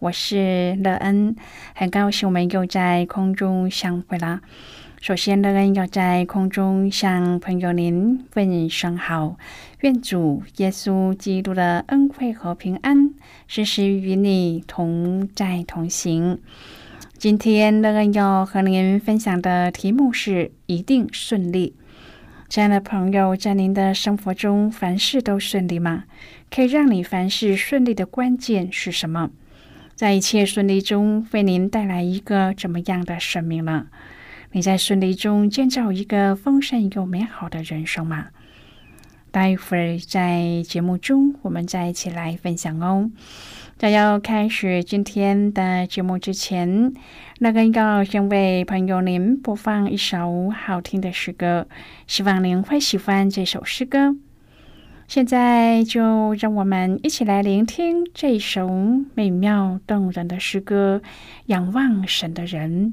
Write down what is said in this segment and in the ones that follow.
我是乐恩，很高兴我们又在空中相会了。首先，乐恩要在空中向朋友您问声好，愿主耶稣基督的恩惠和平安时时与你同在同行。今天，乐恩要和您分享的题目是“一定顺利”。亲爱的朋友，在您的生活中，凡事都顺利吗？可以让你凡事顺利的关键是什么？在一切顺利中，为您带来一个怎么样的生命呢？你在顺利中建造一个丰盛又美好的人生吗？待会儿在节目中，我们再一起来分享哦。在要开始今天的节目之前，那个要先为朋友您播放一首好听的诗歌，希望您会喜欢这首诗歌。现在就让我们一起来聆听这首美妙动人的诗歌《仰望神的人》。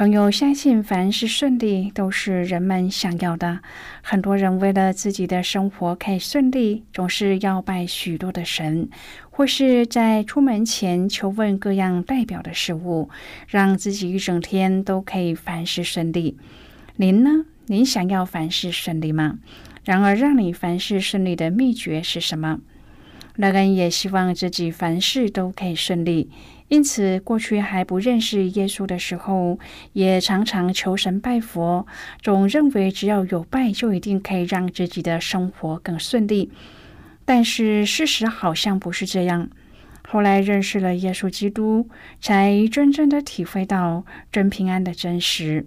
朋友相信，凡事顺利都是人们想要的。很多人为了自己的生活可以顺利，总是要拜许多的神，或是在出门前求问各样代表的事物，让自己一整天都可以凡事顺利。您呢？您想要凡事顺利吗？然而，让你凡事顺利的秘诀是什么？乐恩也希望自己凡事都可以顺利，因此过去还不认识耶稣的时候，也常常求神拜佛，总认为只要有拜就一定可以让自己的生活更顺利。但是事实好像不是这样。后来认识了耶稣基督，才真正的体会到真平安的真实。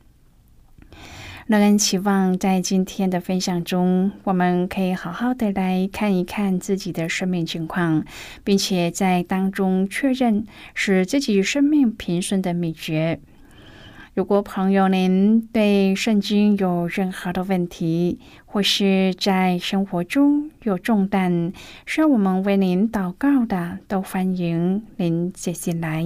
乐恩期望在今天的分享中，我们可以好好的来看一看自己的生命情况，并且在当中确认使自己生命平顺的秘诀。如果朋友您对圣经有任何的问题，或是在生活中有重担需要我们为您祷告的，都欢迎您写信来。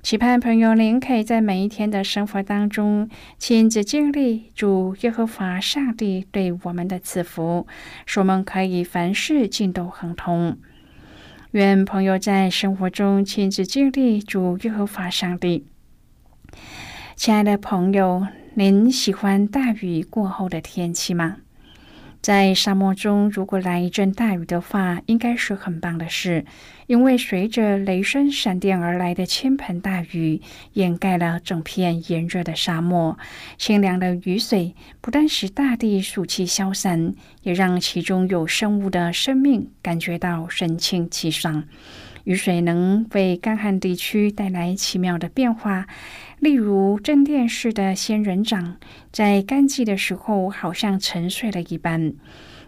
期盼朋友您可以在每一天的生活当中亲自经历主耶和华上帝对我们的赐福，使我们可以凡事尽都亨通。愿朋友在生活中亲自经历主耶和华上帝。亲爱的朋友，您喜欢大雨过后的天气吗？在沙漠中，如果来一阵大雨的话，应该是很棒的事，因为随着雷声闪电而来的倾盆大雨，掩盖了整片炎热的沙漠。清凉的雨水不但使大地暑气消散，也让其中有生物的生命感觉到神清气爽。雨水能为干旱地区带来奇妙的变化。例如，镇殿式的仙人掌在干季的时候好像沉睡了一般，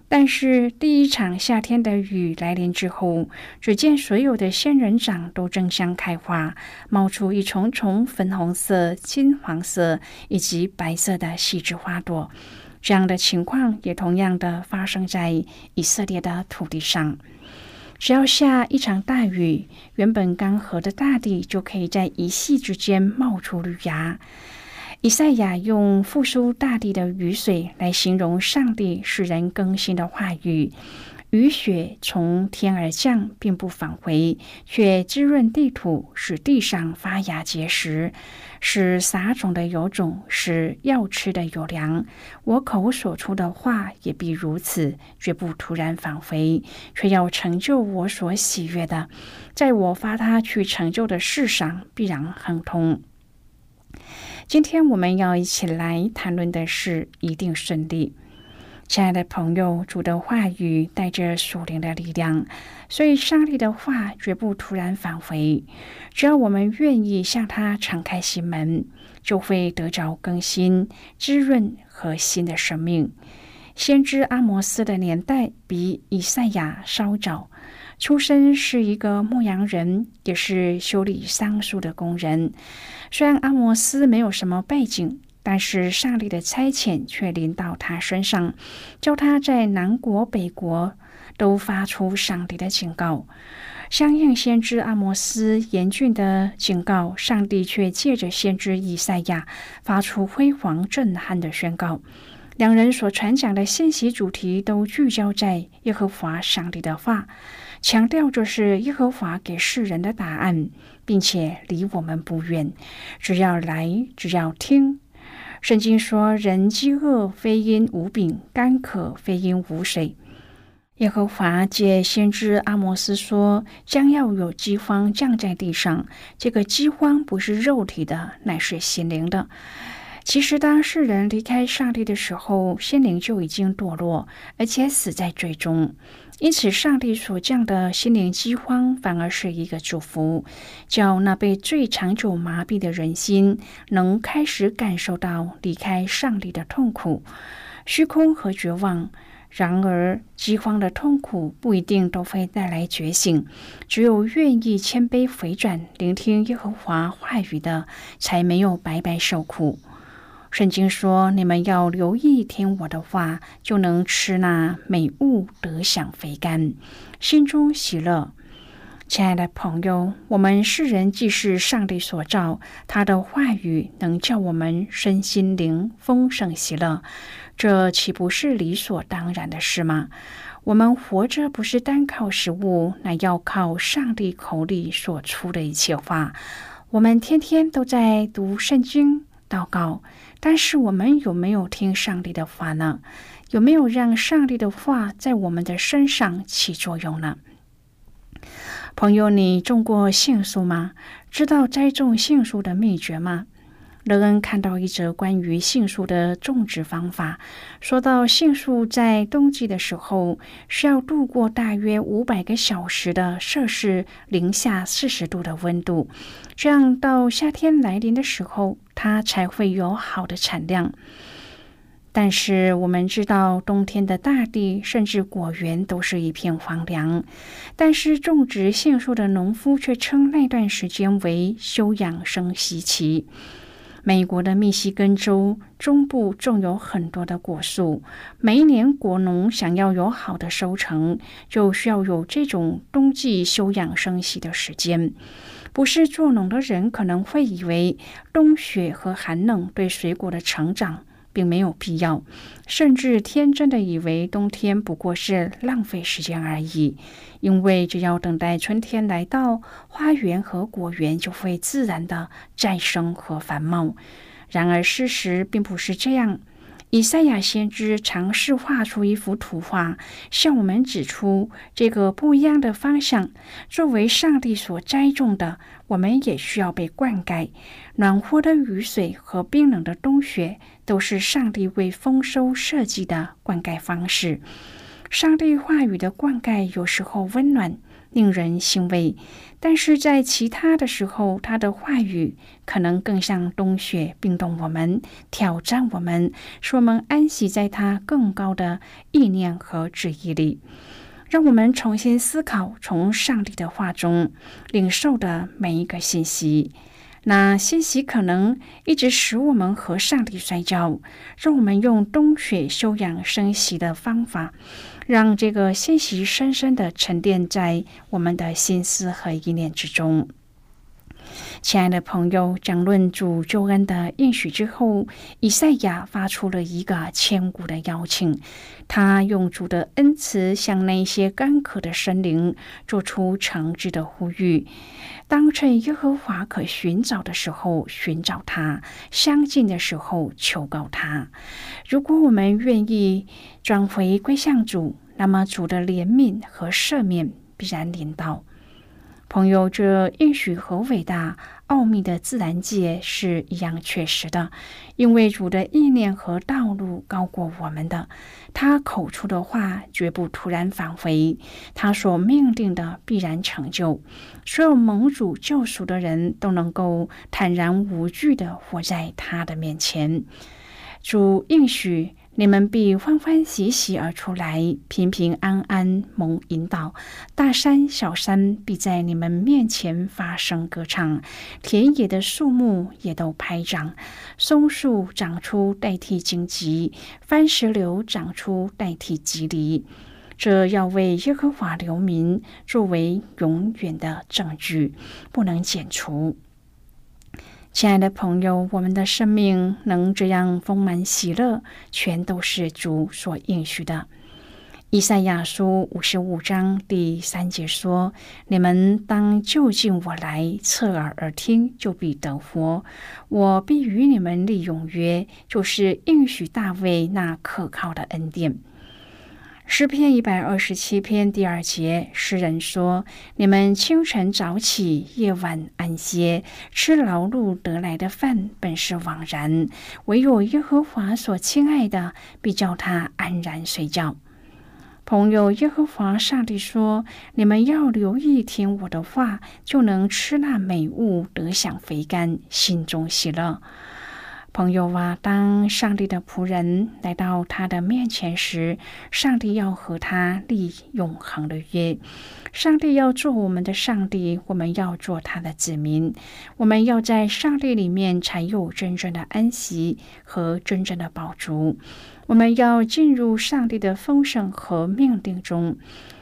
但是第一场夏天的雨来临之后，只见所有的仙人掌都争相开花，冒出一重重粉红色、金黄色以及白色的细枝花朵。这样的情况也同样的发生在以色列的土地上。只要下一场大雨，原本干涸的大地就可以在一夕之间冒出绿芽。以赛亚用复苏大地的雨水来形容上帝使人更新的话语。雨雪从天而降，并不返回，却滋润地土，使地上发芽结实，使撒种的有种，使要吃的有粮。我口所出的话也必如此，绝不突然返回，却要成就我所喜悦的，在我发他去成就的事上，必然亨通。今天我们要一起来谈论的是一定顺利。亲爱的朋友，主的话语带着属灵的力量，所以上帝的话绝不突然返回。只要我们愿意向他敞开心门，就会得着更新、滋润和新的生命。先知阿摩斯的年代比以赛亚稍早，出身是一个牧羊人，也是修理桑树的工人。虽然阿摩斯没有什么背景。但是上帝的差遣却临到他身上，叫他在南国北国都发出上帝的警告。相应先知阿摩斯严峻的警告，上帝却借着先知以赛亚发出辉煌震撼的宣告。两人所传讲的信息主题都聚焦在耶和华上帝的话，强调这是耶和华给世人的答案，并且离我们不远，只要来，只要听。圣经说：“人饥饿非因无饼，干渴非因无水。”耶和华借先知阿摩斯说：“将要有饥荒降在地上。这个饥荒不是肉体的，乃是心灵的。其实，当世人离开上帝的时候，心灵就已经堕落，而且死在最终。”因此，上帝所降的心灵饥荒反而是一个祝福，叫那被最长久麻痹的人心能开始感受到离开上帝的痛苦、虚空和绝望。然而，饥荒的痛苦不一定都会带来觉醒。只有愿意谦卑回转、聆听耶和华话语的，才没有白白受苦。圣经说：“你们要留意听我的话，就能吃那美物，得享肥甘，心中喜乐。”亲爱的朋友，我们世人既是上帝所造，他的话语能叫我们身心灵丰盛喜乐，这岂不是理所当然的事吗？我们活着不是单靠食物，乃要靠上帝口里所出的一切话。我们天天都在读圣经、祷告，但是我们有没有听上帝的话呢？有没有让上帝的话在我们的身上起作用呢？朋友，你种过杏树吗？知道栽种杏树的秘诀吗？乐恩看到一则关于杏树的种植方法，说到杏树在冬季的时候需要度过大约五百个小时的摄氏零下四十度的温度，这样到夏天来临的时候，它才会有好的产量。但是我们知道，冬天的大地甚至果园都是一片荒凉。但是种植杏树的农夫却称那段时间为休养生息期。美国的密西根州中部种有很多的果树，每一年果农想要有好的收成，就需要有这种冬季休养生息的时间。不是做农的人可能会以为冬雪和寒冷对水果的成长。并没有必要，甚至天真的以为冬天不过是浪费时间而已，因为只要等待春天来到，花园和果园就会自然的再生和繁茂。然而，事实并不是这样。以赛亚先知尝试画出一幅图画，向我们指出这个不一样的方向。作为上帝所栽种的，我们也需要被灌溉。暖和的雨水和冰冷的冬雪，都是上帝为丰收设计的灌溉方式。上帝话语的灌溉有时候温暖。令人欣慰，但是在其他的时候，他的话语可能更像冬雪，冰冻我们，挑战我们，使我们安息在他更高的意念和旨意里，让我们重新思考从上帝的话中领受的每一个信息。那信息可能一直使我们和上帝摔跤，让我们用冬雪休养生息的方法。让这个信息深深的沉淀在我们的心思和意念之中。亲爱的朋友，讲论主救恩的应许之后，以赛亚发出了一个千古的邀请。他用主的恩慈向那些干渴的生灵做出诚挚的呼吁：当趁耶和华可寻找的时候寻找他，相近的时候求告他。如果我们愿意转回归向主，那么主的怜悯和赦免必然临到。朋友，这应许和伟大奥秘的自然界是一样确实的，因为主的意念和道路高过我们的，他口出的话绝不突然返回，他所命定的必然成就。所有蒙主救赎的人都能够坦然无惧的活在他的面前。主应许你们必欢欢喜喜而出来，平平安安蒙引导。大山小山必在你们面前发声歌唱，田野的树木也都拍掌。松树长出代替荆棘，番石榴长出代替棘藜。这要为耶和华留名，作为永远的证据，不能剪除。亲爱的朋友，我们的生命能这样丰满喜乐，全都是主所应许的。以赛亚书五十五章第三节说：“你们当就近我来，侧耳而听，就必得活。我必与你们立永约，就是应许大卫那可靠的恩典。”诗篇一百二十七篇第二节，诗人说：“你们清晨早起，夜晚安歇，吃劳碌得来的饭，本是枉然；唯有耶和华所亲爱的，必叫他安然睡觉。”朋友，耶和华上帝说：“你们要留意听我的话，就能吃那美物，得享肥甘，心中喜乐。”朋友啊，当上帝的仆人来到他的面前时，上帝要和他立永恒的约。上帝要做我们的上帝，我们要做他的子民。我们要在上帝里面才有真正的安息和真正的宝足。我们要进入上帝的丰盛和命定中，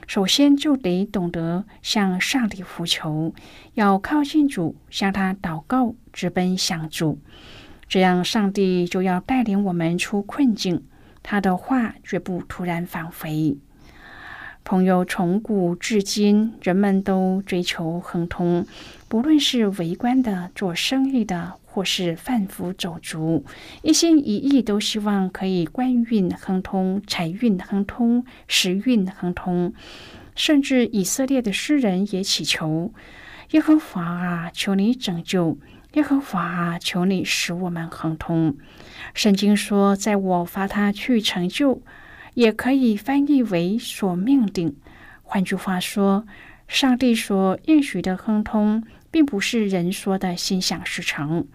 首先就得懂得向上帝呼求，要靠近主，向他祷告，直奔向主。这样，上帝就要带领我们出困境。他的话绝不突然返回。朋友，从古至今，人们都追求亨通，不论是为官的、做生意的，或是贩夫走卒，一心一意都希望可以官运亨通、财运亨通、时运亨通。甚至以色列的诗人也祈求耶和华啊，求你拯救。耶和华，求你使我们亨通。圣经说，在我发他去成就，也可以翻译为所命定。换句话说，上帝所应许的亨通，并不是人说的心想事成。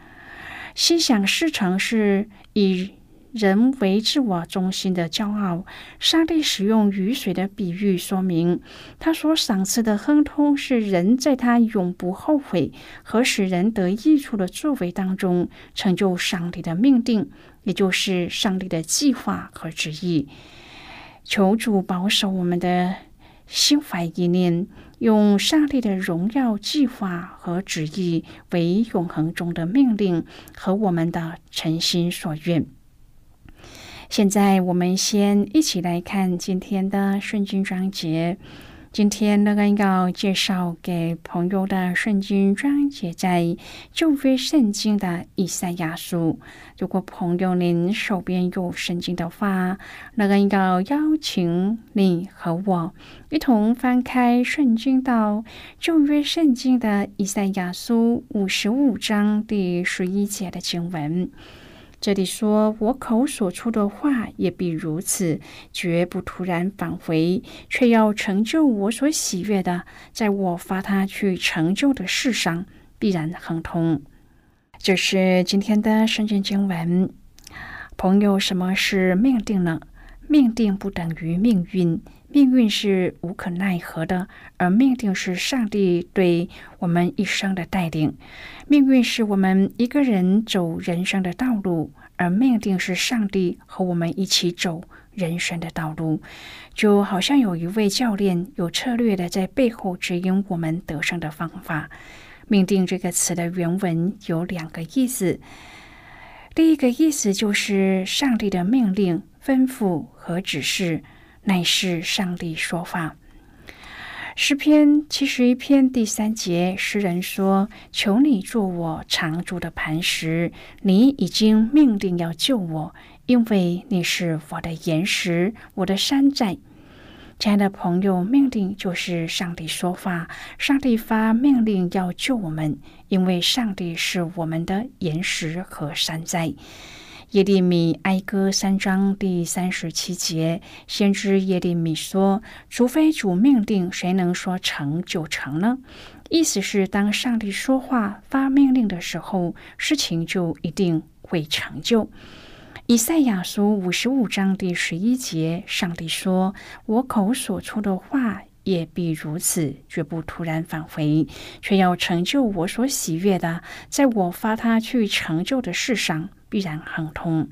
心想事成是以。人为自我中心的骄傲，上帝使用雨水的比喻说明，他所赏赐的亨通是人在他永不后悔和使人得益处的作为当中成就上帝的命定，也就是上帝的计划和旨意。求主保守我们的心怀意念，用上帝的荣耀计划和旨意为永恒中的命令和我们的诚心所愿。现在我们先一起来看今天的圣经章节。今天乐恩要介绍给朋友的圣经章节在旧约圣经的以赛亚书。如果朋友您手边有圣经的话，乐恩要邀请你和我一同翻开圣经到旧约圣经的以赛亚书五十五章第十一节的经文。这里说：“我口所出的话也必如此，绝不突然返回，却要成就我所喜悦的，在我发他去成就的事上，必然亨通。”这是今天的圣经经文。朋友，什么是命定呢？命定不等于命运，命运是无可奈何的，而命定是上帝对我们一生的带领。命运是我们一个人走人生的道路，而命定是上帝和我们一起走人生的道路。就好像有一位教练有策略的在背后指引我们得胜的方法。命定这个词的原文有两个意思，第一个意思就是上帝的命令。吩咐和指示乃是上帝说法。诗篇七十一篇第三节，诗人说：“求你做我常住的磐石，你已经命定要救我，因为你是我的岩石，我的山寨。”亲爱的朋友，命令就是上帝说话，上帝发命令要救我们，因为上帝是我们的岩石和山寨。耶利米哀歌三章第三十七节，先知耶利米说：“除非主命定，谁能说成就成呢？”意思是，当上帝说话发命令的时候，事情就一定会成就。以赛亚书五十五章第十一节，上帝说：“我口所出的话也必如此，绝不突然返回，却要成就我所喜悦的，在我发他去成就的事上。”必然亨通，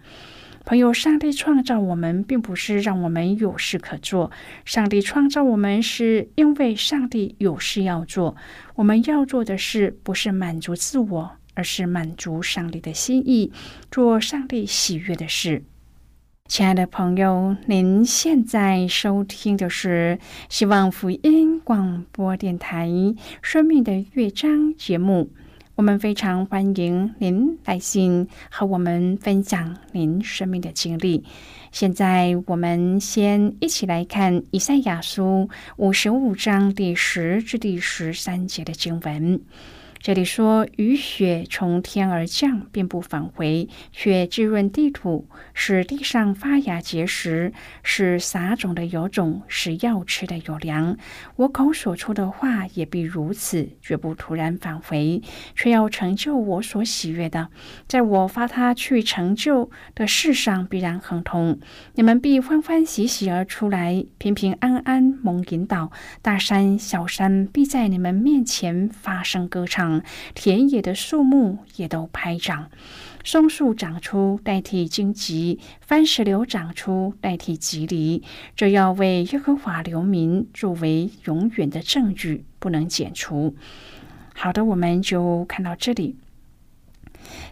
朋友。上帝创造我们，并不是让我们有事可做。上帝创造我们，是因为上帝有事要做。我们要做的事，不是满足自我，而是满足上帝的心意，做上帝喜悦的事。亲爱的朋友，您现在收听的是希望福音广播电台《生命的乐章》节目。我们非常欢迎您来信和我们分享您生命的经历。现在，我们先一起来看以赛亚书五十五章第十至第十三节的经文。这里说雨雪从天而降，并不返回，却滋润地土，使地上发芽结实，使撒种的有种，使要吃的有粮。我口所出的话也必如此，绝不突然返回，却要成就我所喜悦的。在我发他去成就的事上，必然亨通。你们必欢欢喜喜而出来，平平安安蒙引导。大山小山必在你们面前发声歌唱，田野的树木也都拍掌。松树长出代替荆棘，番石榴长出代替棘藜。这要为耶和华留名，作为永远的证据，不能剪除。好的，我们就看到这里。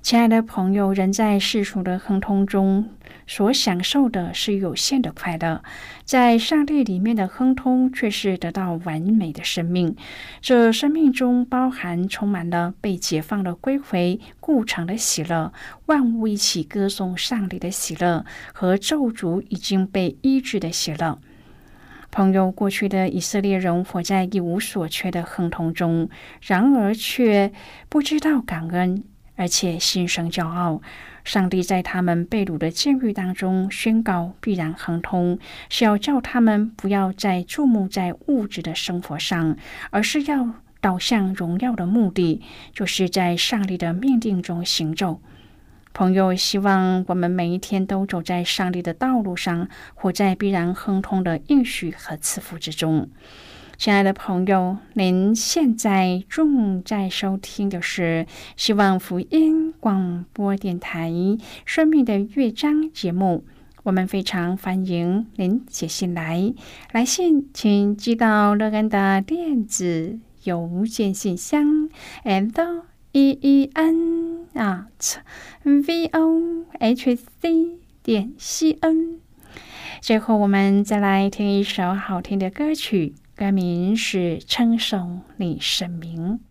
亲爱的朋友，人在世俗的亨通中所享受的是有限的快乐，在上帝里面的亨通却是得到完美的生命。这生命中包含充满了被解放的归回故城的喜乐，万物一起歌颂上帝的喜乐和咒诅已经被医治的喜乐。朋友，过去的以色列人活在一无所缺的亨通中，然而却不知道感恩。而且心生骄傲，上帝在他们被掳的监狱当中宣告必然亨通，是要叫他们不要再注目在物质的生活上，而是要导向荣耀的目的，就是在上帝的命定中行走。朋友，希望我们每一天都走在上帝的道路上，活在必然亨通的应许和赐福之中。亲爱的朋友，您现在正在收听的是希望福音广播电台《生命的乐章》节目。我们非常欢迎您写信来，来信请寄到乐安的电子邮件信箱，and e e n at v o h c 点 c n。最后，我们再来听一首好听的歌曲。该名是称颂你神名。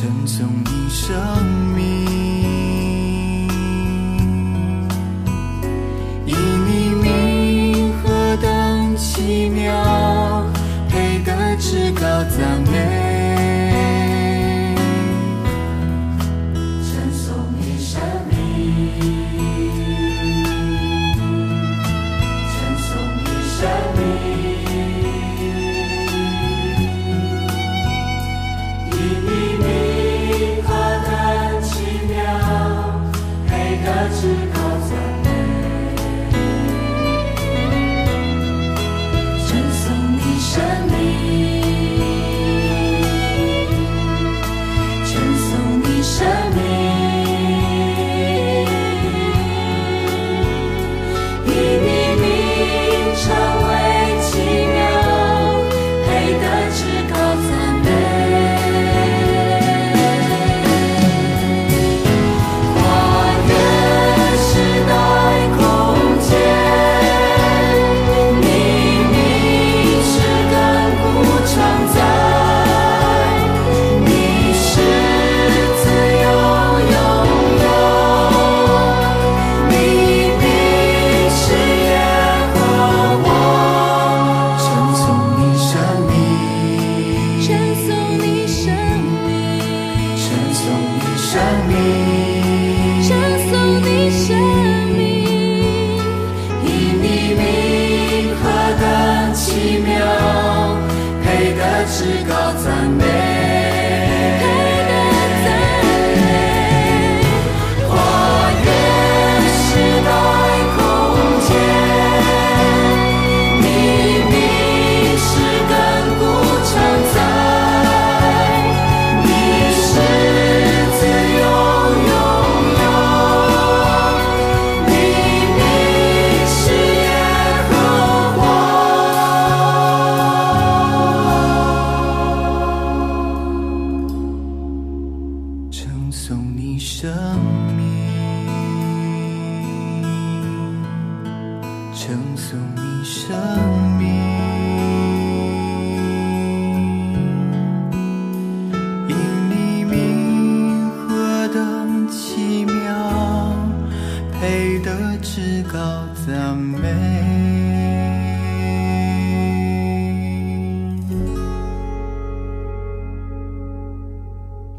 称颂你生命，以你名何等奇妙，配得至高赞美。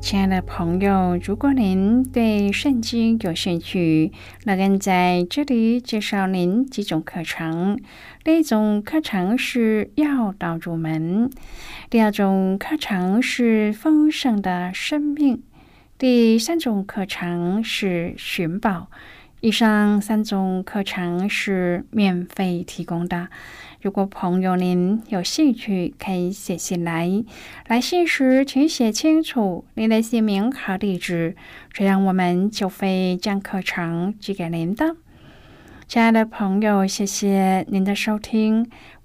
亲爱的朋友，如果您对圣经有兴趣，那跟在这里介绍您几种课程。第一种课程是要道入门，第二种课程是丰盛的生命，第三种课程是寻宝。以上三种课程是免费提供的。如果朋友您有兴趣，可以写信来。来信时请写清楚您的姓名和地址，这样我们就会将课程寄给您的。亲爱的朋友，谢谢您的收听。